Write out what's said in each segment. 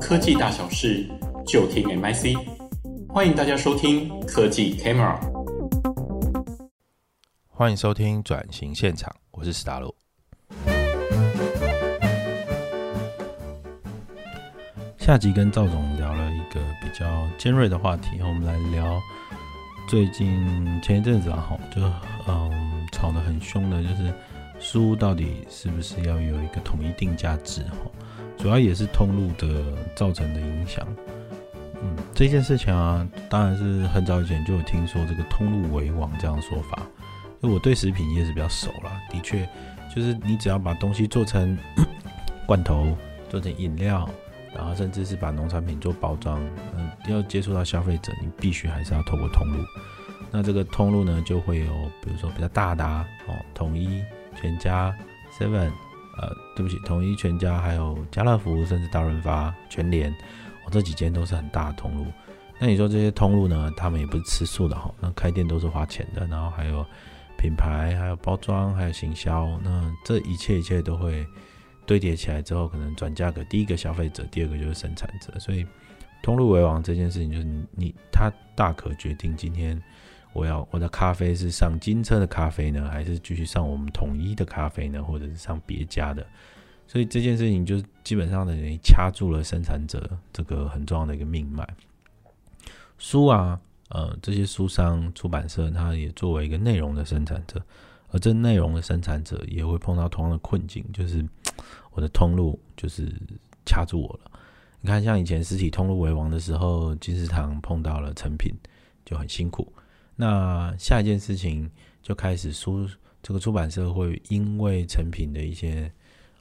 科技大小事，就听 MIC。欢迎大家收听科技 Camera。欢迎收听转型现场，我是史达洛。下集跟赵总聊了一个比较尖锐的话题，我们来聊最近前一阵子啊，就嗯吵得很凶的，就是。书到底是不是要有一个统一定价制？哈，主要也是通路的造成的影响。嗯，这件事情啊，当然是很早以前就有听说这个通路为王这样的说法。就我对食品业是比较熟啦，的确，就是你只要把东西做成 罐头、做成饮料，然后甚至是把农产品做包装，嗯，要接触到消费者，你必须还是要透过通路。那这个通路呢，就会有比如说比较大的哦，统一。全家、Seven，呃，对不起，统一、全家，还有家乐福，甚至大润发、全联，我、这几间都是很大的通路。那你说这些通路呢？他们也不是吃素的哈，那开店都是花钱的，然后还有品牌，还有包装，还有行销，那这一切一切都会堆叠起来之后，可能转嫁给第一个消费者，第二个就是生产者。所以通路为王这件事情，就是你他大可决定今天。我要我的咖啡是上金车的咖啡呢，还是继续上我们统一的咖啡呢，或者是上别家的？所以这件事情就基本上等于掐住了生产者这个很重要的一个命脉。书啊，呃，这些书商、出版社，它也作为一个内容的生产者，而这内容的生产者也会碰到同样的困境，就是我的通路就是掐住我了。你看，像以前实体通路为王的时候，金石堂碰到了成品就很辛苦。那下一件事情就开始书这个出版社会因为成品的一些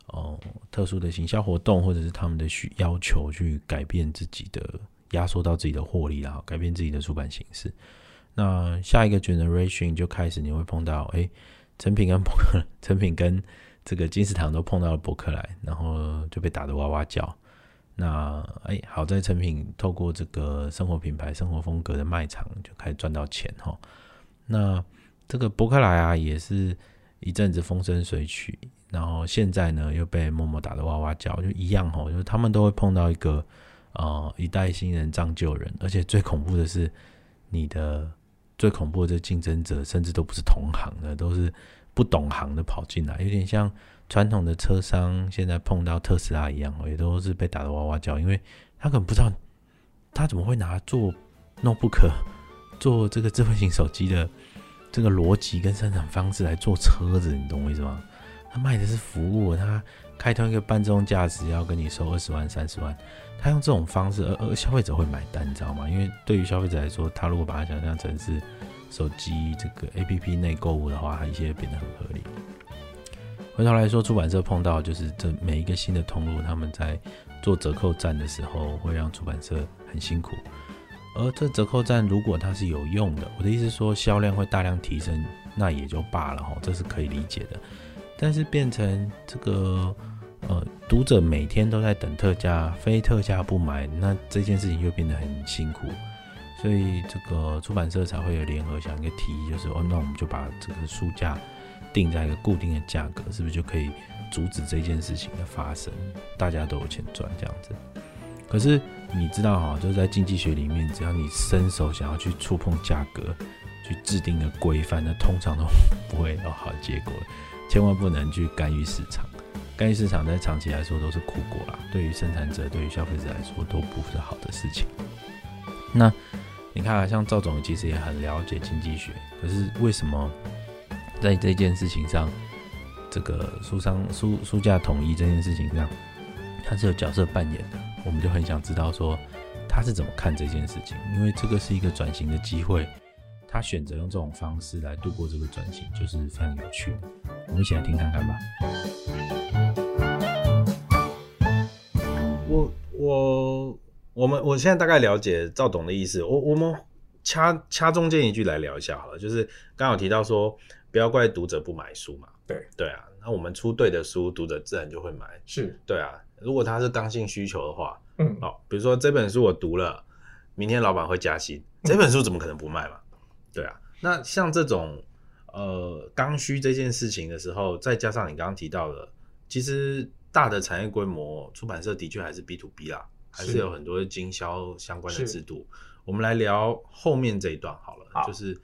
哦、特殊的行销活动，或者是他们的需要求去改变自己的压缩到自己的获利，然后改变自己的出版形式。那下一个 generation 就开始你会碰到，哎，成品跟，成品跟这个金石堂都碰到了博客来，然后就被打得哇哇叫。那哎，好在成品透过这个生活品牌、生活风格的卖场就开始赚到钱哈。那这个博客来啊，也是一阵子风生水起，然后现在呢又被默默打的哇哇叫，就一样哈，就是他们都会碰到一个呃一代新人仗旧人，而且最恐怖的是，你的最恐怖的这竞争者甚至都不是同行的，都是不懂行的跑进来，有点像。传统的车商现在碰到特斯拉一样，也都是被打得哇哇叫，因为他可能不知道他怎么会拿做 notebook 做这个智慧型手机的这个逻辑跟生产方式来做车子，你懂我意思吗？他卖的是服务，他开通一个半自动驾驶要跟你收二十万、三十万，他用这种方式，而而消费者会买单，你知道吗？因为对于消费者来说，他如果把它想象成是手机这个 APP 内购物的话，他一切变得很合理。回头来说，出版社碰到就是这每一个新的通路，他们在做折扣战的时候，会让出版社很辛苦。而这折扣战如果它是有用的，我的意思说销量会大量提升，那也就罢了哈，这是可以理解的。但是变成这个呃读者每天都在等特价，非特价不买，那这件事情就变得很辛苦。所以这个出版社才会有联合想一个提议，就是哦，那我们就把这个书价。定在一个固定的价格，是不是就可以阻止这件事情的发生？大家都有钱赚这样子。可是你知道哈，就是在经济学里面，只要你伸手想要去触碰价格，去制定的规范，那通常都不会有好结果。千万不能去干预市场，干预市场在长期来说都是苦果啦。对于生产者，对于消费者来说都不是好的事情。那你看啊，像赵总其实也很了解经济学，可是为什么？在这件事情上，这个书商书书架统一这件事情上，他是有角色扮演的。我们就很想知道说他是怎么看这件事情，因为这个是一个转型的机会，他选择用这种方式来度过这个转型，就是非常有趣的。我们一起来听看看吧。我我我们我现在大概了解赵董的意思，我我们掐掐中间一句来聊一下好了，就是刚好提到说。不要怪读者不买书嘛。对对啊，那我们出对的书，读者自然就会买。是对啊，如果他是刚性需求的话，嗯，哦，比如说这本书我读了，明天老板会加薪，这本书怎么可能不卖嘛？对啊，那像这种呃刚需这件事情的时候，再加上你刚刚提到的，其实大的产业规模，出版社的确还是 B to B 啦，还是有很多经销相关的制度。我们来聊后面这一段好了，好就是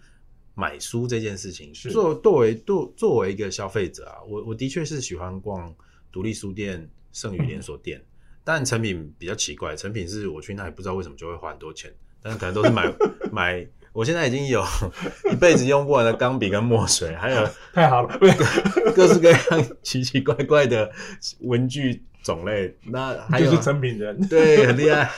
买书这件事情。作作为作作为一个消费者啊，我我的确是喜欢逛独立书店、剩余连锁店，嗯、但成品比较奇怪，成品是我去那里不知道为什么就会花很多钱，但是可能都是买 买。我现在已经有 一辈子用不完的钢笔跟墨水，还有 太好了，各式各样奇奇怪怪的文具种类。那还有就是成品人，对，很厉害。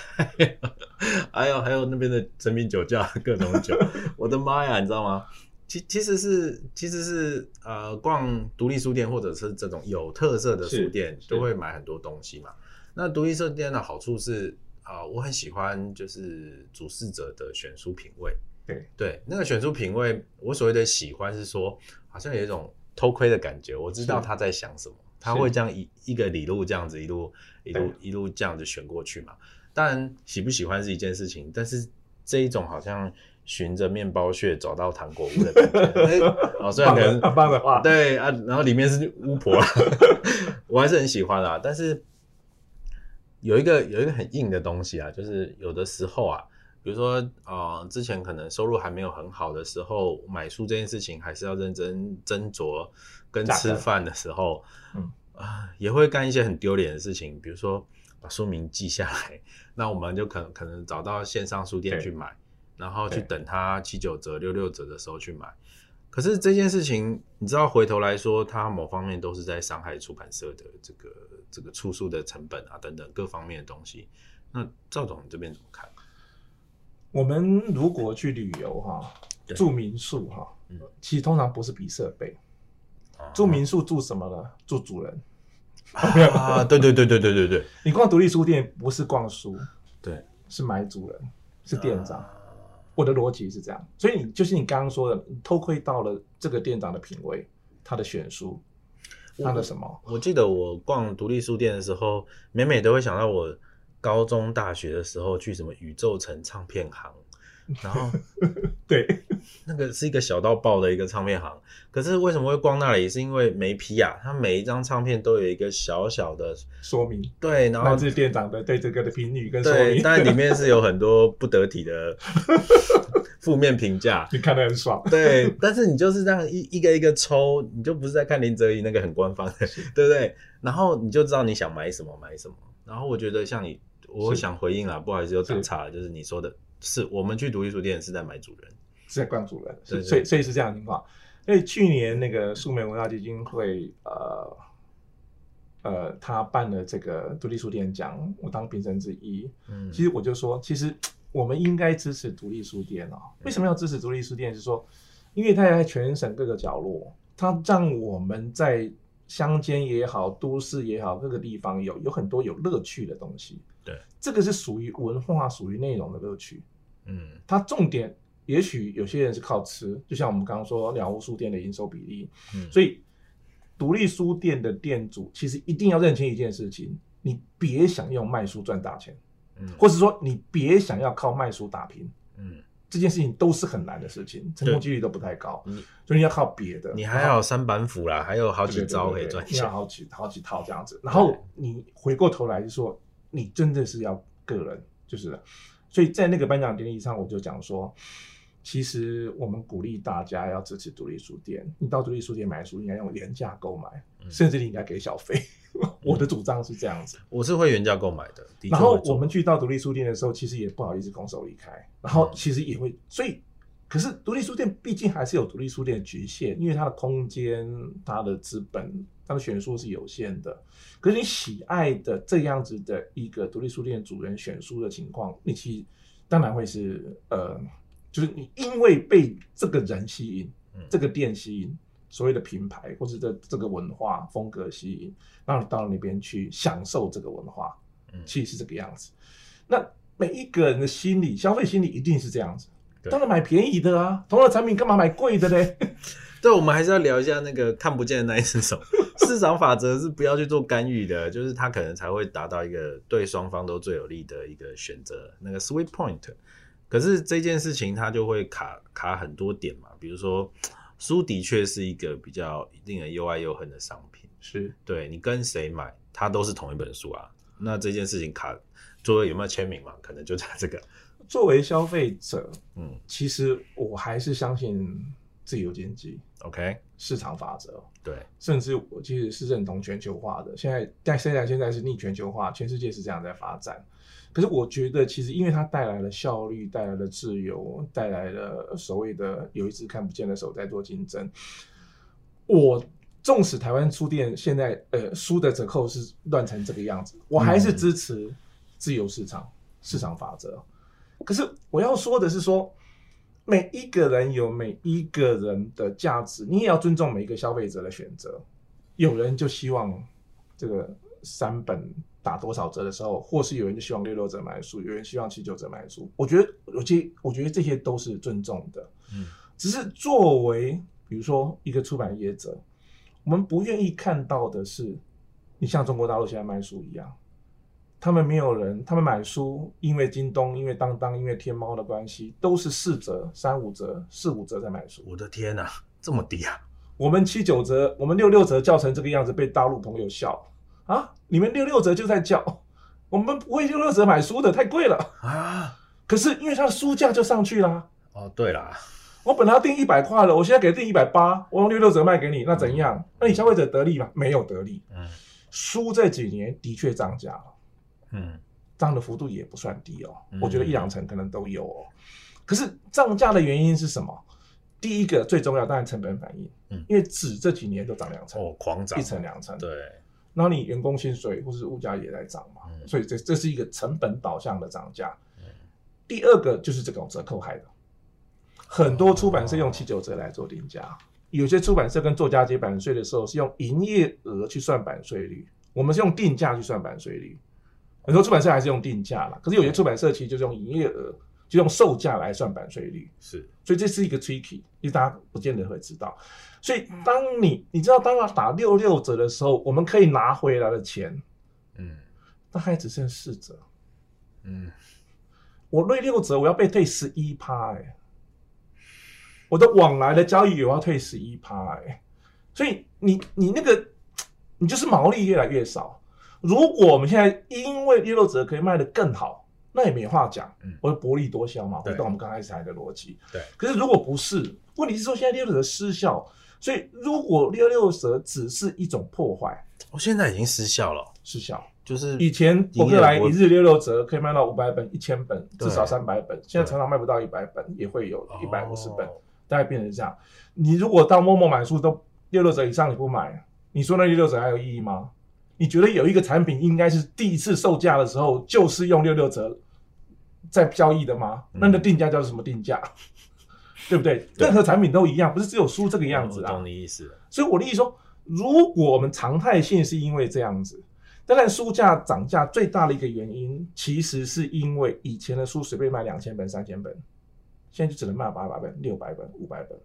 还有还有那边的成品酒窖，各种酒。我的妈呀，你知道吗？其其实是其实是呃，逛独立书店或者是这种有特色的书店，都会买很多东西嘛。那独立书店的好处是啊、呃，我很喜欢就是主事者的选书品味。对对，那个选书品味，我所谓的喜欢是说，好像有一种偷窥的感觉。我知道他在想什么，他会这样一一个理路这样子一路一路一路这样子选过去嘛。当然喜不喜欢是一件事情，但是这一种好像循着面包屑找到糖果屋的感觉，哦，虽然可能很棒的话，对啊，然后里面是巫婆，我还是很喜欢啊。但是有一个有一个很硬的东西啊，就是有的时候啊。比如说，呃，之前可能收入还没有很好的时候，买书这件事情还是要认真斟酌。跟吃饭的时候，嗯啊、呃，也会干一些很丢脸的事情，比如说把书名记下来，那我们就可能可能找到线上书店去买，然后去等它七九折、六六折的时候去买。可是这件事情，你知道，回头来说，它某方面都是在伤害出版社的这个这个出书的成本啊等等各方面的东西。那赵总你这边怎么看？我们如果去旅游哈，住民宿哈，其实通常不是比设备，住民宿住什么呢？住主人。啊，对对对对对对对。你逛独立书店不是逛书，对，是买主人，是店长。我的逻辑是这样，所以你就是你刚刚说的，偷窥到了这个店长的品味，他的选书，他的什么？我记得我逛独立书店的时候，每每都会想到我。高中、大学的时候去什么宇宙城唱片行，然后对，那个是一个小到爆的一个唱片行。可是为什么会逛那里？是因为没批啊，它每一张唱片都有一个小小的说明。对，然后是店长的对这个的评语跟说明。对，但里面是有很多不得体的 负面评价。你看得很爽。对，但是你就是这样一一个一个抽，你就不是在看林哲仪那个很官方的，对不对？然后你就知道你想买什么买什么。然后我觉得像你。我想回应啦，不好意思又打岔了。就是你说的是，我们去独立书店是在买主人，是在逛主人，所以所以是这样的情况。所以去年那个树莓文化基金会，呃呃，他办了这个独立书店奖，我当评审之一。嗯，其实我就说，其实我们应该支持独立书店哦。为什么要支持独立书店？是说，因为它在全省各个角落，它让我们在乡间也好，都市也好，各个地方有有很多有乐趣的东西。对，这个是属于文化、属于内容的乐趣。嗯，它重点也许有些人是靠吃，就像我们刚刚说鸟屋书店的营收比例。嗯，所以独立书店的店主其实一定要认清一件事情：你别想用卖书赚大钱，嗯，或是说你别想要靠卖书打拼，嗯，这件事情都是很难的事情，成功几率都不太高。嗯，所以你要靠别的。你还有三板斧啦，还有好几招可以赚钱，你要好几好几套这样子。然后你回过头来就说。你真的是要个人，就是，所以在那个颁奖典礼上，我就讲说，其实我们鼓励大家要支持独立书店。你到独立书店买书，应该用原价购买，嗯、甚至你应该给小费。嗯、我的主张是这样子，我是会原价购买的。的然后我们去到独立书店的时候，其实也不好意思拱手离开，然后其实也会，所以，可是独立书店毕竟还是有独立书店的局限，因为它的空间、它的资本。它的选书是有限的，可是你喜爱的这样子的一个独立书店主人选书的情况，你其实当然会是呃，就是你因为被这个人吸引，嗯、这个店吸引，所谓的品牌或者这这个文化风格吸引，让你到那边去享受这个文化，嗯，其实是这个样子。那每一个人的心理消费心理一定是这样子，对当然买便宜的啊，同样的产品干嘛买贵的嘞？对，我们还是要聊一下那个看不见的那一只手。市场法则是不要去做干预的，就是它可能才会达到一个对双方都最有利的一个选择，那个 sweet point。可是这件事情它就会卡卡很多点嘛，比如说书的确是一个比较令人又爱又恨的商品，是对你跟谁买。它都是同一本书啊。那这件事情卡作为有没有签名嘛？可能就在这个。作为消费者，嗯，其实我还是相信自由经济，OK，市场法则，对，甚至我其实是认同全球化的。现在但虽然现在是逆全球化，全世界是这样在发展。可是我觉得，其实因为它带来了效率，带来了自由，带来了所谓的有一只看不见的手在做竞争。我纵使台湾书店现在呃书的折扣是乱成这个样子，我还是支持自由市场、嗯、市场法则。可是我要说的是说，每一个人有每一个人的价值，你也要尊重每一个消费者的选择。有人就希望这个三本打多少折的时候，或是有人就希望六六折买书，有人希望七九折买书。我觉得，我觉我觉得这些都是尊重的。嗯，只是作为比如说一个出版业者，我们不愿意看到的是，你像中国大陆现在卖书一样。他们没有人，他们买书，因为京东、因为当当、因为天猫的关系，都是四折、三五折、四五折在买书。我的天哪，这么低啊！我们七九折，我们六六折叫成这个样子，被大陆朋友笑啊！你们六六折就在叫，我们不会六六折买书的，太贵了啊！可是因为它的书价就上去啦。哦，对啦，我本来要定一百块了，我现在给定一百八，我用六六折卖给你，那怎样？嗯、那你消费者得利吗？没有得利。嗯，书这几年的确涨价了。嗯，涨的幅度也不算低哦，嗯、我觉得一两成可能都有哦。可是涨价的原因是什么？第一个最重要当然成本反应，嗯，因为纸这几年都涨两成哦，狂涨一成两成，对。然后你员工薪水或是物价也在涨嘛，嗯、所以这这是一个成本导向的涨价。嗯、第二个就是这种折扣害的，很多出版社用七九折来做定价，哦、有些出版社跟作家结版税的时候是用营业额去算版税率，我们是用定价去算版税率。很多出版社还是用定价啦，可是有些出版社其实就是用营业额，就用售价来算版税率。是，所以这是一个 tricky，因为大家不见得会知道。所以当你你知道，当他打六六折的时候，我们可以拿回来的钱，嗯，大概只剩四折。嗯，我六六折，我要被退十一趴，哎，我的往来的交易也要退十一趴，哎，所以你你那个你就是毛利越来越少。如果我们现在因为六六折可以卖得更好，那也没话讲，嗯，我薄利多销嘛，回到我们刚开始谈的逻辑。对。可是如果不是，问题是说现在六六折失效，所以如果六六折只是一种破坏，我现在已经失效了。失效就是以前博客来一日六六折可以卖到五百本、一千本，至少三百本，现在常常卖不到一百本，也会有一百五十本，大概变成这样。你如果到 momo 买书都六六折以上你不买，你说那六六折还有意义吗？你觉得有一个产品应该是第一次售价的时候就是用六六折在交易的吗？嗯、那你的定价叫什么定价？对不对？对任何产品都一样，不是只有书这个样子啊。我懂你意思。所以我的意思说，如果我们常态性是因为这样子，当然书价涨价最大的一个原因，其实是因为以前的书随便卖两千本、三千本，现在就只能卖八百本、六百本、五百本。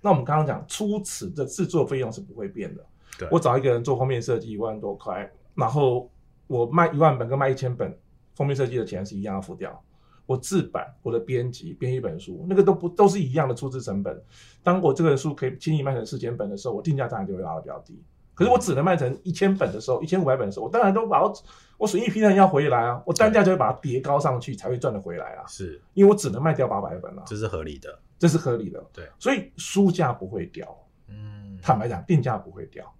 那我们刚刚讲初始的制作费用是不会变的。对我找一个人做封面设计一万多块，然后我卖一万本跟卖一千本，封面设计的钱是一样要付掉。我制版，我的编辑编一本书，那个都不都是一样的出资成本。当我这个书可以轻易卖成四千本的时候，我定价当然就会拉的比较低。可是我只能卖成一千本的时候，一千五百本的时候，我当然都把我我损一批人要回来啊，我单价就会把它叠高上去，才会赚得回来啊。是，因为我只能卖掉八百本啊，这是合理的，这是合理的。对，所以书价不会掉。嗯，坦白讲，定价不会掉。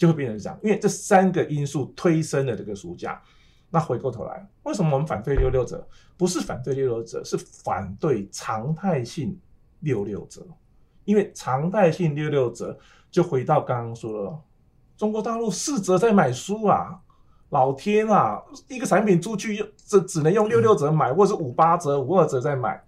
就会变成这样，因为这三个因素推升了这个书价。那回过头来，为什么我们反对六六折？不是反对六六折，是反对常态性六六折。因为常态性六六折，就回到刚刚说了，中国大陆四折在买书啊，老天啊，一个产品出去只只能用六六折买，或者是五八折、五二折在买，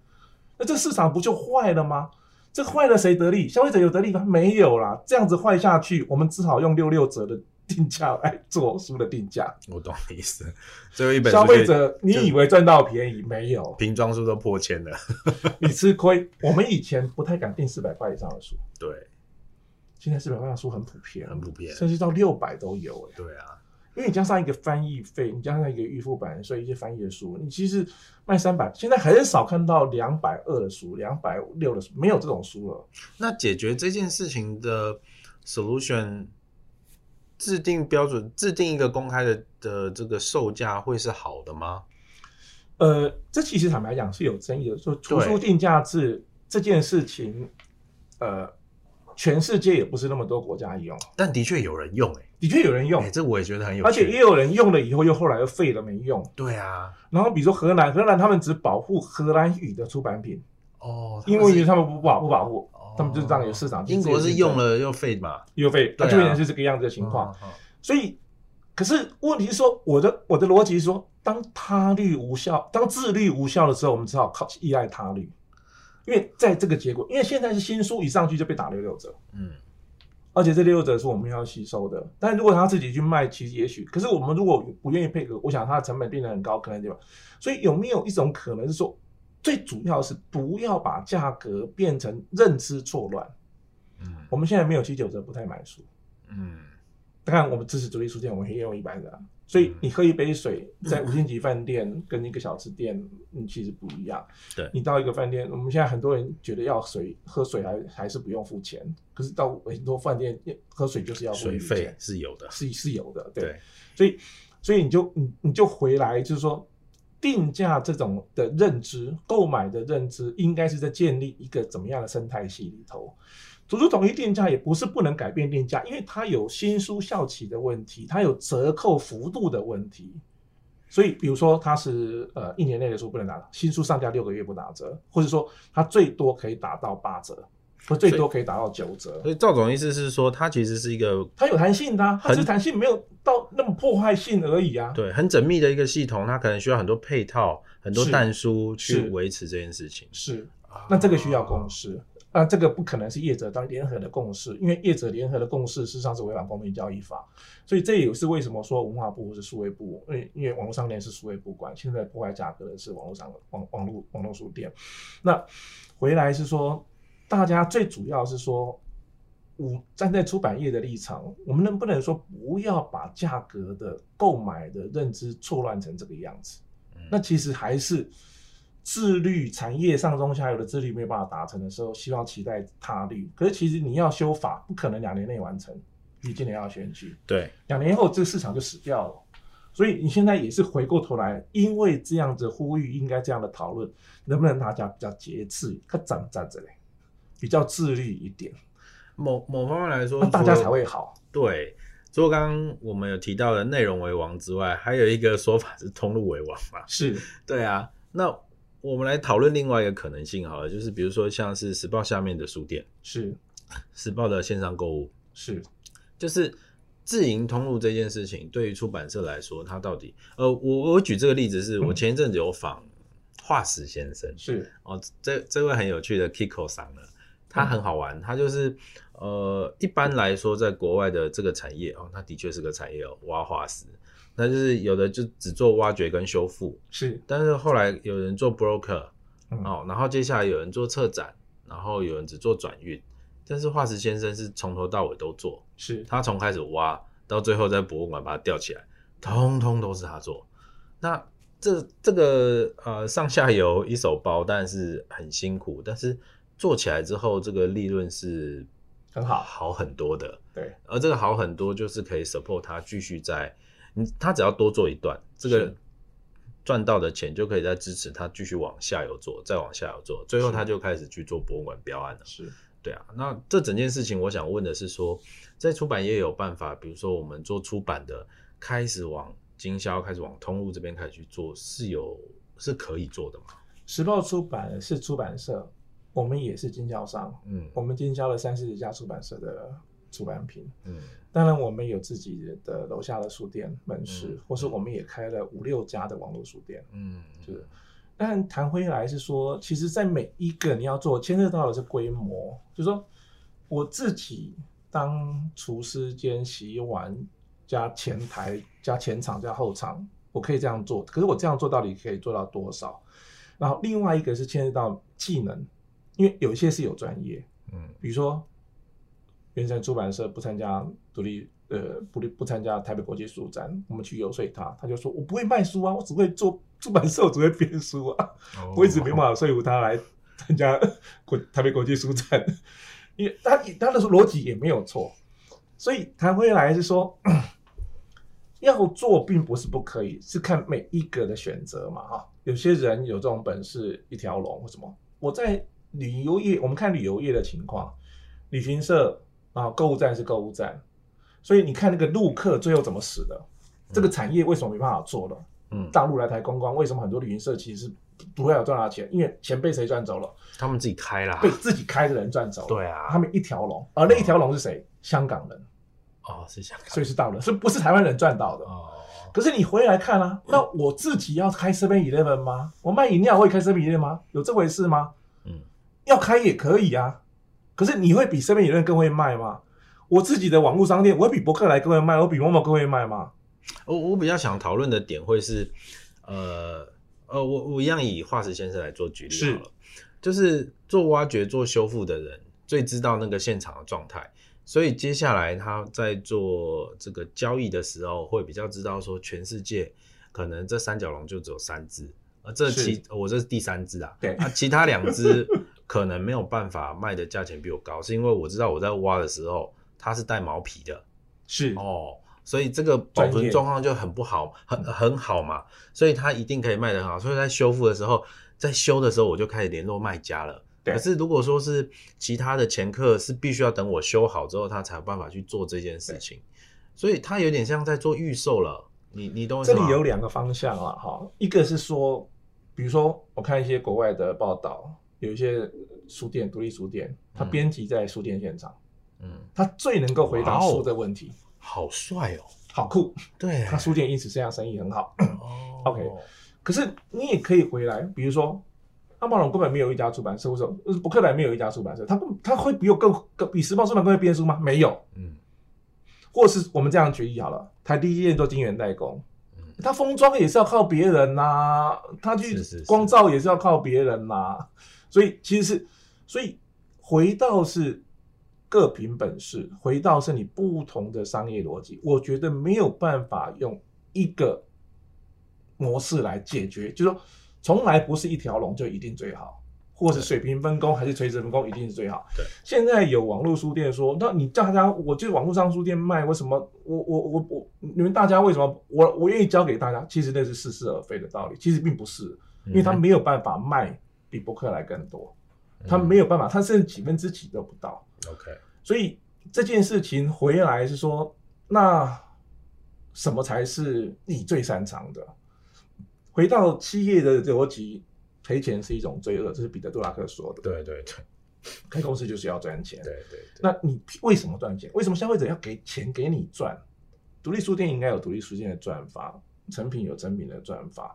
那这市场不就坏了吗？这坏了谁得利？消费者有得利吗？没有啦，这样子坏下去，我们只好用六六折的定价来做书的定价。我懂你意思。最后一本消费者，你以为赚到便宜？没有，瓶装书都破千了，你吃亏。我们以前不太敢定四百块以上的书，对。现在四百块的书很普遍，很普遍，甚至到六百都有诶。对啊。因为你加上一个翻译费，你加上一个预付版，所以一些翻译的书，你其实卖三百，现在很少看到两百二的书，两百六的书，没有这种书了。那解决这件事情的 solution 制定标准，制定一个公开的的这个售价会是好的吗？呃，这其实坦白讲是有争议的。说图书定价制这件事情，呃，全世界也不是那么多国家用，但的确有人用、欸，哎，的确有人用，欸、这我也觉得很有趣，而且也有人用了以后又后来又废了没用。对啊，然后比如说荷兰，荷兰他们只保护荷兰语的出版品，哦，因为他们不保不保护，哦、他们就是让有市场。英国是用了又废嘛，又废，那、啊、就变成是这个样子的情况。嗯、所以，可是问题是说，我的我的逻辑是说。当他律无效，当自律无效的时候，我们只好靠依赖他律，因为在这个结果，因为现在是新书一上去就被打六六折，嗯，而且这六六折是我们要吸收的。但如果他自己去卖，其实也许，可是我们如果不愿意配合，我想它的成本变得很高，可能对吧？所以有没有一种可能是说，最主要是不要把价格变成认知错乱？嗯，我们现在没有七九折不太买书，嗯，当然我们支持独立书店，我们可以用一百折。所以你喝一杯水，在五星级饭店跟一个小吃店，嗯，其实不一样。对，你到一个饭店，我们现在很多人觉得要水喝水还还是不用付钱，可是到很多饭店喝水就是要付钱，水费是有的，是是有的。对，对，所以所以你就你你就回来就是说，定价这种的认知，购买的认知，应该是在建立一个怎么样的生态系里头。图书统一定价也不是不能改变定价，因为它有新书效期的问题，它有折扣幅度的问题。所以，比如说它是呃一年内的书不能打，新书上架六个月不打折，或者说它最多可以打到八折，或最多可以打到九折。所以赵总意思是说，它其实是一个它有弹性的、啊，它是弹性没有到那么破坏性而已啊。对，很缜密的一个系统，它可能需要很多配套、很多但书去维持这件事情。是，那这个需要公司。哦啊，这个不可能是业者当联合的共识，因为业者联合的共识事实上是违反公平交易法，所以这也是为什么说文化部或是数位部，因为因为网络商店是数位部管，现在破坏价格的是网络商网网络网络书店。那回来是说，大家最主要是说，我站在出版业的立场，我们能不能说不要把价格的购买的认知错乱成这个样子？那其实还是。自律产业上中下游的自律没有办法达成的时候，希望期待他律。可是其实你要修法，不可能两年内完成，你今年要选举，对，两年后这个市场就死掉了。所以你现在也是回过头来，因为这样子呼吁，应该这样的讨论，能不能大家比较节制，可站站着嘞，比较自律一点。某某方面来说，大家才会好。对，除了刚刚我们有提到的内容为王之外，还有一个说法是通路为王嘛？是，对啊，那。我们来讨论另外一个可能性好了，就是比如说像是时报下面的书店，是。时报的线上购物，是。就是自营通路这件事情，对于出版社来说，它到底呃，我我举这个例子是，我前一阵子有访化石先生，是。哦，这这位很有趣的 Kiko 桑呢，他很好玩，他就是呃，一般来说在国外的这个产业哦，他的确是个产业哦，挖化石。那就是有的就只做挖掘跟修复，是，但是后来有人做 broker，嗯，哦，然后接下来有人做策展，然后有人只做转运，但是化石先生是从头到尾都做，是他从开始挖到最后在博物馆把它吊起来，通通都是他做。那这这个呃上下游一手包，但是很辛苦，但是做起来之后这个利润是很好，好很多的，对，而这个好很多就是可以 support 他继续在。你他只要多做一段，这个赚到的钱就可以再支持他继续往下游做，再往下游做，最后他就开始去做博物馆标案了。是，对啊。那这整件事情，我想问的是说，在出版业有办法，比如说我们做出版的，开始往经销，开始往通路这边开始去做，是有是可以做的吗？时报出版是出版社，我们也是经销商，嗯，我们经销了三四十家出版社的出版品，嗯。当然，我们有自己的楼下的书店门市，嗯、或是我们也开了五六家的网络书店。嗯，就是。但谈回来是说，其实，在每一个你要做，牵涉到的是规模。就是说，我自己当厨师兼洗碗加前台加前场加后场，我可以这样做。可是我这样做到底可以做到多少？然后另外一个是牵涉到技能，因为有一些是有专业。嗯，比如说。圆山出版社不参加独立，呃，不不参加台北国际书展，我们去游说他，他就说：“我不会卖书啊，我只会做出版社，我只会编书啊。Oh. ”我一直没办法说服他来参加 国台北国际书展，因为他他的逻辑也没有错，所以谈回来是说，要做并不是不可以，是看每一个的选择嘛哈。有些人有这种本事，一条龙或什么。我在旅游业，我们看旅游业的情况，旅行社啊，购物站是购物站，所以你看那个陆客最后怎么死的？这个产业为什么没办法做了？嗯，大陆来台观光，为什么很多旅行社其实不会有赚到钱？因为钱被谁赚走了？他们自己开了，被自己开的人赚走了。对啊，他们一条龙，而那一条龙是谁？香港人。哦，是香港，所以是大陆人，所以不是台湾人赚到的。哦，可是你回来看啊，那我自己要开 Seven Eleven 吗？我卖饮料会开 Seven Eleven 吗？有这回事吗？嗯，要开也可以啊。可是你会比 Seven Eleven 更会卖吗？我自己的网络商店，我会比博客来更会卖，我比 Momo 更会卖吗？我我比较想讨论的点会是，呃呃，我我一样以化石先生来做举例好了，是就是做挖掘、做修复的人最知道那个现场的状态。所以接下来他在做这个交易的时候，会比较知道说，全世界可能这三角龙就只有三只，而这其我这是第三只啊，对，啊，其他两只可能没有办法卖的价钱比我高，是因为我知道我在挖的时候它是带毛皮的，是。哦，所以这个保存状况就很不好，很很好嘛，所以它一定可以卖得很好，所以在修复的时候，在修的时候我就开始联络卖家了。可是，如果说是其他的前客，是必须要等我修好之后，他才有办法去做这件事情，所以他有点像在做预售了。你你懂？这里有两个方向啊，哈，一个是说，比如说我看一些国外的报道，有一些书店、独立书店，他编辑在书店现场，嗯，他最能够回答书的问题，好帅哦，好酷，对，他书店因此这样生意很好。哦，OK，可是你也可以回来，比如说。阿茂龙根本没有一家出版社，或者说博客来没有一家出版社，他不他会比我更更比时报出版更会编书吗？没有，嗯，或是我们这样举例好了，台积电做晶圆代工，嗯，他封装也是要靠别人呐，啊，他去光照也是要靠别人呐，啊，所以其实是，所以回到是各凭本事，回到是你不同的商业逻辑，我觉得没有办法用一个模式来解决，就是说。从来不是一条龙就一定最好，或者水平分工还是垂直分工一定是最好。对，现在有网络书店说，那你叫大家，我就网络上书店卖，为什么？我我我我，你们大家为什么？我我愿意交给大家，其实那是似是而非的道理，其实并不是，因为他没有办法卖比博客来更多，他没有办法，他甚至几分之几都不到。OK，所以这件事情回来是说，那什么才是你最擅长的？回到企业的逻辑，赔钱是一种罪恶，这是彼得·杜拉克说的。对对对，开公司就是要赚钱。对对，对。那你为什么赚钱？为什么消费者要给钱给你赚？独立书店应该有独立书店的赚法，成品有成品的赚法，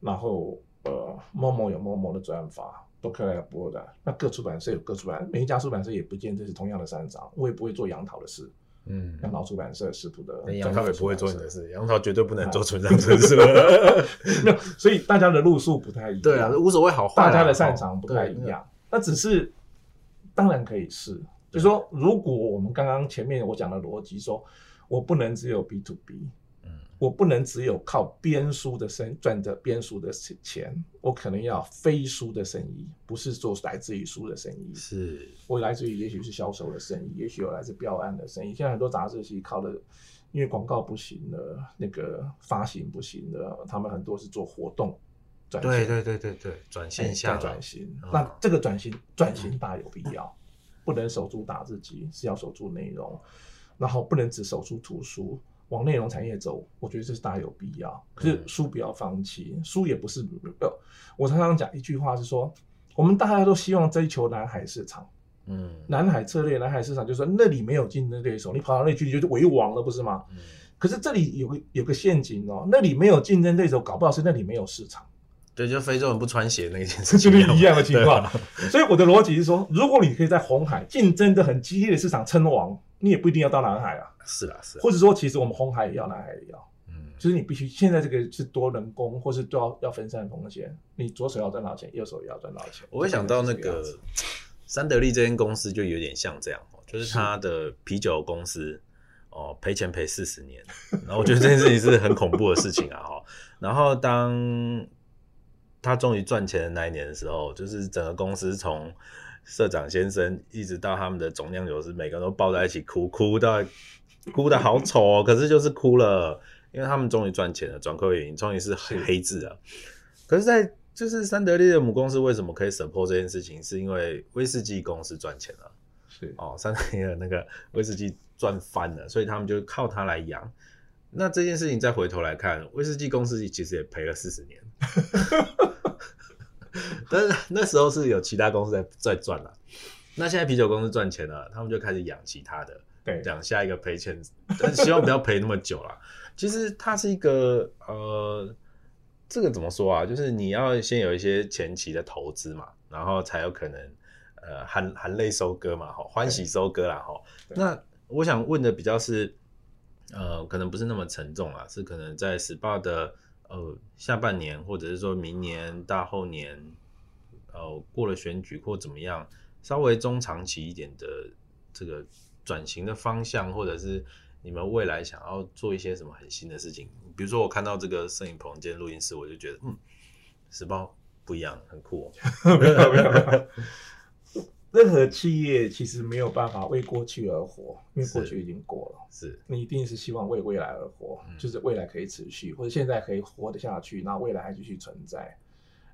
然后呃，Momo 有 Momo 的转法，博客来有博客来，那各出版社有各出版，每一家出版社也不见得是同样的擅长，我也不会做杨桃的事。嗯，杨桃出版社识图的，杨桃也不会做你的事，杨桃绝对不能做存账程式。没有，所以大家的路数不太一样。对啊，无所谓好坏，大家的擅长不太一样。那只是当然可以试，就是说，如果我们刚刚前面我讲的逻辑，说我不能只有 B to B。我不能只有靠编书的生赚着编书的钱，我可能要非书的生意，不是做来自于书的生意。是我来自于也许是销售的生意，也许有来自标案的生意。现在很多杂志其实靠的，因为广告不行了，那个发行不行了，他们很多是做活动转型。对对对对对，转线下转型。哦、那这个转型转型大有必要，嗯、不能守住打字机，是要守住内容，然后不能只守住图书。往内容产业走，我觉得这是大有必要。可是书不要放弃，嗯、书也不是呃，我常常讲一句话是说，我们大家都希望追求南海市场，嗯，南海策略，南海市场就是说那里没有竞争对手，你跑到那去就是为王了，不是吗？嗯、可是这里有个有个陷阱哦，那里没有竞争对手，搞不好是那里没有市场。对，就非洲人不穿鞋那件事情，就是一样的情况。所以我的逻辑是说，如果你可以在红海竞争的很激烈的市场称王，你也不一定要到南海啊。是啊，是。或者说，其实我们红海也要，南海也要。嗯，就是你必须现在这个是多人工，或是都要要分散风险。你左手要赚到钱，右手也要赚到钱。我会想到那个三得利这间公司，就有点像这样，就是他的啤酒公司哦，赔钱赔四十年。然后我觉得这件事情是很恐怖的事情啊，哈。然后当他终于赚钱的那一年的时候，就是整个公司从社长先生，一直到他们的总酿酒师，每个人都抱在一起哭，哭到哭的好丑哦，可是就是哭了，因为他们终于赚钱了，转亏为盈，终于是黑黑字了。可是，在就是三得利的母公司为什么可以 support 这件事情？是因为威士忌公司赚钱了，是哦，三得利的那个威士忌赚翻了，所以他们就靠它来养。那这件事情再回头来看，威士忌公司其实也赔了四十年，但是那时候是有其他公司在在赚了。那现在啤酒公司赚钱了，他们就开始养其他的，对，养下一个赔钱，但希望不要赔那么久了。其实它是一个呃，这个怎么说啊？就是你要先有一些前期的投资嘛，然后才有可能呃含含泪收割嘛，哈，欢喜收割啦，哈。那我想问的比较是。呃，可能不是那么沉重啊，是可能在 SPA 的呃下半年，或者是说明年大后年，呃过了选举或怎么样，稍微中长期一点的这个转型的方向，或者是你们未来想要做一些什么很新的事情，比如说我看到这个摄影棚兼录音室，我就觉得嗯，SPA 不一样，很酷哦。任何企业其实没有办法为过去而活，因为过去已经过了。是，你一定是希望为未来而活，嗯、就是未来可以持续，或者现在可以活得下去，那未来还继续存在。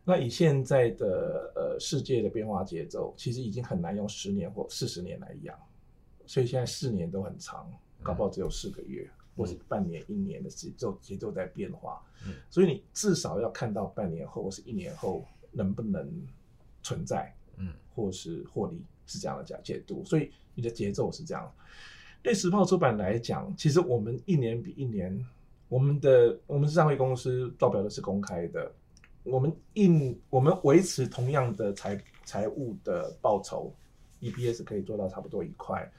那以现在的呃世界的变化节奏，其实已经很难用十年或四十年来养，所以现在四年都很长，搞不好只有四个月，嗯、或是半年、一年的节奏节奏在变化。嗯、所以你至少要看到半年后或是一年后能不能存在。嗯，或是获利是这样的解解读，所以你的节奏是这样。对时报出版来讲，其实我们一年比一年，我们的我们是上市公司，报表都是公开的。我们印我们维持同样的财财务的报酬，EPS 可以做到差不多一块。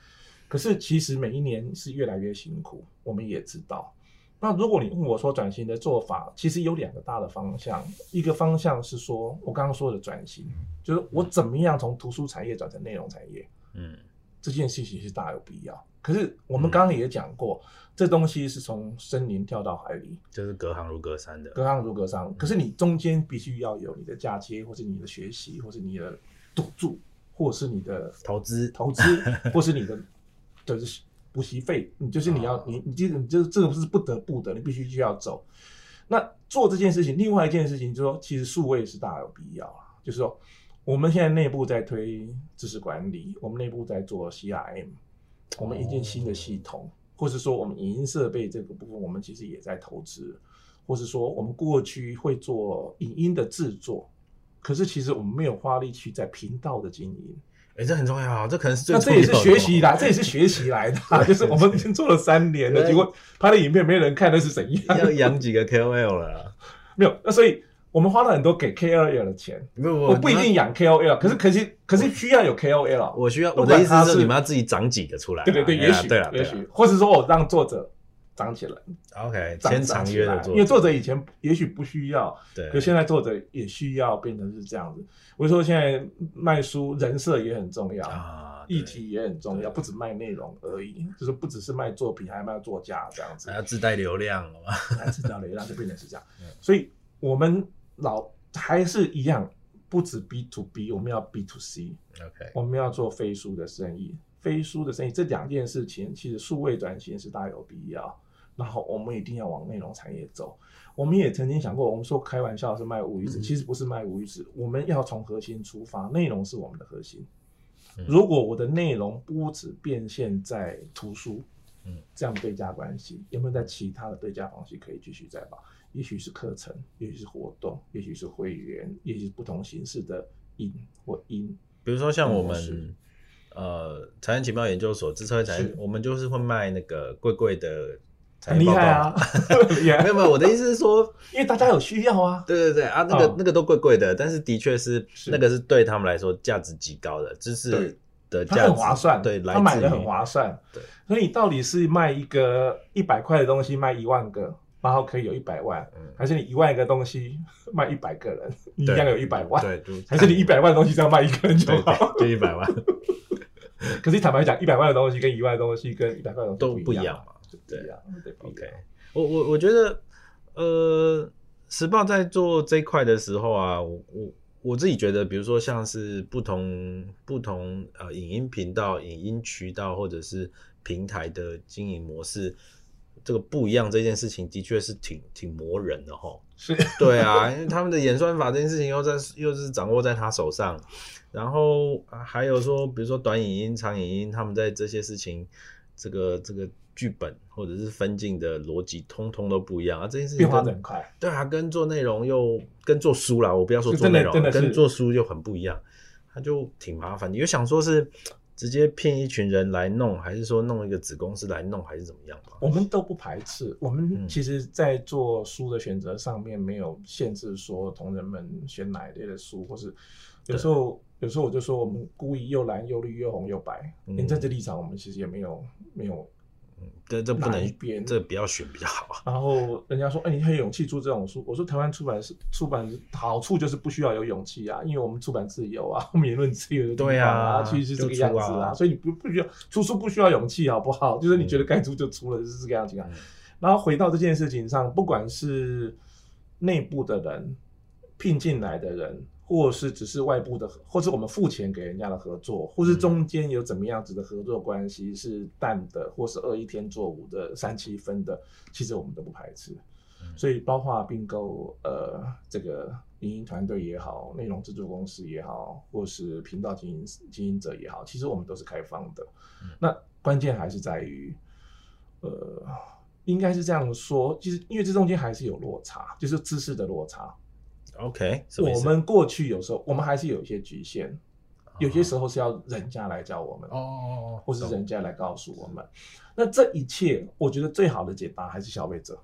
可是其实每一年是越来越辛苦，我们也知道。那如果你问我说转型的做法，其实有两个大的方向。一个方向是说，我刚刚说的转型，就是我怎么样从图书产业转成内容产业。嗯，这件事情是大有必要。可是我们刚刚也讲过，嗯、这东西是从森林跳到海里，就是隔行如隔山的。隔行如隔山。可是你中间必须要有你的嫁接，或是你的学习，或是你的赌注，或是你的投资，投资，或是你的就是。补习费，你就是你要你你这个你这这个是不得不的，你必须就要走。那做这件事情，另外一件事情就是说，其实数位是大有必要啊。就是说，我们现在内部在推知识管理，我们内部在做 CRM，我们引进新的系统，或是说我们影音设备这个部分，我们其实也在投资，或是说我们过去会做影音的制作，可是其实我们没有花力气在频道的经营。哎、欸，这很重要啊，这可能是最那这也是学习来，这也是学习来的，就是我们已经做了三年了，结果拍的影片没人看，那是怎样？要养几个 KOL 了？没有，那所以我们花了很多给 KOL 的钱。不不，我不一定养 KOL，可是可是可是需要有 KOL。我需要，我的意思是你们要自己长几个出来。对对对，也许对了，也许，或是说我让作者。长起来，OK，签长约的作者，因为作者以前也许不需要，对，可现在作者也需要变成是这样子。我说现在卖书人设也很重要啊，议题也很重要，不止卖内容而已，就是不只是卖作品，还卖作家这样子，还要自带流量，还要自带流量就变成是这样。所以我们老还是一样，不止 B to B，我们要 B to C，OK，我们要做飞书的生意，飞书的生意这两件事情，其实数位转型是大有必要。然后我们一定要往内容产业走。我们也曾经想过，我们说开玩笑是卖无鱼子，其实不是卖无鱼子。我们要从核心出发，内容是我们的核心。如果我的内容不只变现在图书，嗯，这样对价关系，有没有在其他的对价方式可以继续再保？也许是课程，也许是活动，也许是会员，也许是不同形式的影或音。比如说像我们，呃，财经情报研究所，智策财，是我们就是会卖那个贵贵的。很厉害啊！没有没有，我的意思是说，因为大家有需要啊。对对对啊，那个那个都贵贵的，但是的确是那个是对他们来说价值极高的，知识的价值很划算。对，他买的很划算。对，所以你到底是卖一个一百块的东西卖一万个，然后可以有一百万，还是你一万个东西 卖一百个人，你一样有一百万？对，还是你一百万的东西只要卖一个人就好，就一百万。可是坦白讲，一百万的东西跟一万的东西跟一百块的东西都不一样。对啊，OK，我我我觉得，呃，时报在做这一块的时候啊，我我我自己觉得，比如说像是不同不同呃影音频道、影音渠道或者是平台的经营模式，这个不一样这件事情的确是挺挺磨人的齁。是，对啊，因为他们的演算法这件事情又在又是掌握在他手上，然后还有说，比如说短影音、长影音，他们在这些事情，这个这个。剧本或者是分镜的逻辑，通通都不一样啊！这件事情变化很快，对啊，跟做内容又跟做书啦，我不要说做内容，跟做书就很不一样，他就挺麻烦。你就想说是直接聘一群人来弄，还是说弄一个子公司来弄，还是怎么样？我们都不排斥。我们其实，在做书的选择上面，没有限制说同仁们选哪一类的书，或是有时候有时候我就说，我们故意又蓝又绿又红又白，连政治立场我们其实也没有没有。这这不能编，这不要选比较好。然后人家说，哎、欸，你很有勇气出这种书。我说，台湾出版是出版好处就是不需要有勇气啊，因为我们出版自由啊，我们言论自由的地方啊，啊其实是这个样子啊。啊所以你不不需要出书，不需要勇气，好不好？就是你觉得该出就出了，嗯、就是这个样子啊。然后回到这件事情上，不管是内部的人聘进来的人。或是只是外部的，或是我们付钱给人家的合作，或是中间有怎么样子的合作关系，是淡的，或是二一天做五的三七分的，其实我们都不排斥。所以包括并购呃这个运营团队也好，内容制作公司也好，或是频道经营经营者也好，其实我们都是开放的。那关键还是在于，呃，应该是这样说，其实因为这中间还是有落差，就是知识的落差。OK，我们过去有时候我们还是有一些局限，有些时候是要人家来教我们哦，或是人家来告诉我们。那这一切，我觉得最好的解答还是消费者，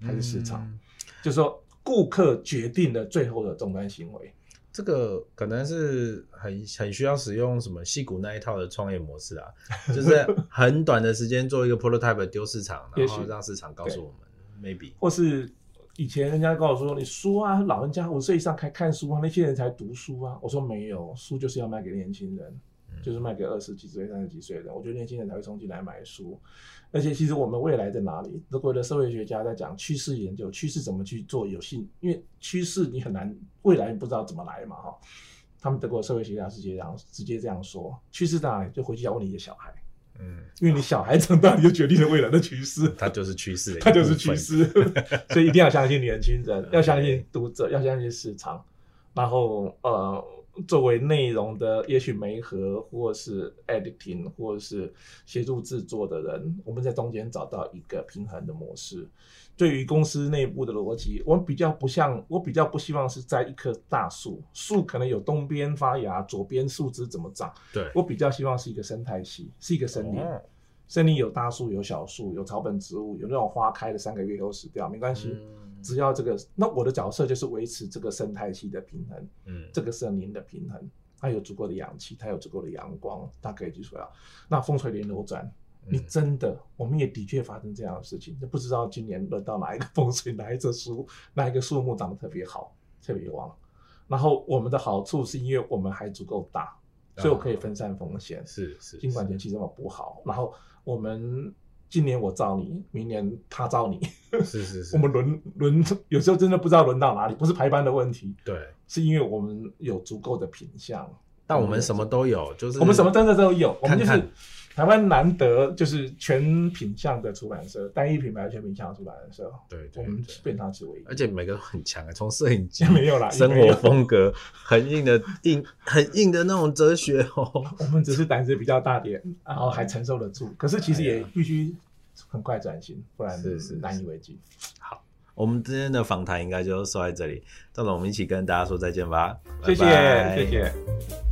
还是市场，就是说顾客决定了最后的终端行为。这个可能是很很需要使用什么矽谷那一套的创业模式啊，就是很短的时间做一个 prototype 丢市场，然后让市场告诉我们，maybe。或是。以前人家跟我说：“你书啊，老人家五岁以上才看书啊，那些人才读书啊。”我说：“没有，书就是要卖给年轻人，就是卖给二十几岁、三十几岁的人。我觉得年轻人才会冲进来买书。而且，其实我们未来在哪里？德国的社会学家在讲趋势研究，趋势怎么去做有信？因为趋势你很难，未来你不知道怎么来嘛，哈。他们德国社会学家直接这样直接这样说：趋势在哪里？就回去要问你的小孩。”嗯，因为你小孩长大，你就决定了未来的趋势，它就是趋势，它就是趋势 所以一定要相信年轻人，要相信读者，要相信市场，然后呃。作为内容的，也许媒合，或是 editing，或是协助制作的人，我们在中间找到一个平衡的模式。对于公司内部的逻辑，我们比较不像，我比较不希望是在一棵大树，树可能有东边发芽，左边树枝怎么长？对，我比较希望是一个生态系，是一个森林。哦、森林有大树，有小树，有草本植物，有那种花开的三个月以后死掉，没关系。嗯只要这个，那我的角色就是维持这个生态系的平衡，嗯，这个森林的平衡，它有足够的氧气，它有足够的阳光，它可以继续要。那风水轮流转，你真的，我们也的确发生这样的事情，就不知道今年轮到哪一个风水，哪一棵树，哪一个树木长得特别好，特别旺。然后我们的好处是因为我们还足够大，所以我可以分散风险，是是。尽管天气这么不好，然后我们。今年我罩你，明年他罩你，是是是，我们轮轮，有时候真的不知道轮到哪里，不是排班的问题，对，是因为我们有足够的品相，但我们什么都有，就是我们什么真的都有，我们就是。台湾难得就是全品相的出版社，单一品牌全品相的出版社，对，对，对，我们基本上是唯一，而且每个都很强啊，从摄影机 没有啦，生活风格很硬的硬，很硬的那种哲学哦。我们只是胆子比较大点，然后还承受得住，可是其实也必须很快转型，不然是是难以为继。好，我们今天的访谈应该就说在这里，赵总，我们一起跟大家说再见吧，谢谢，谢谢。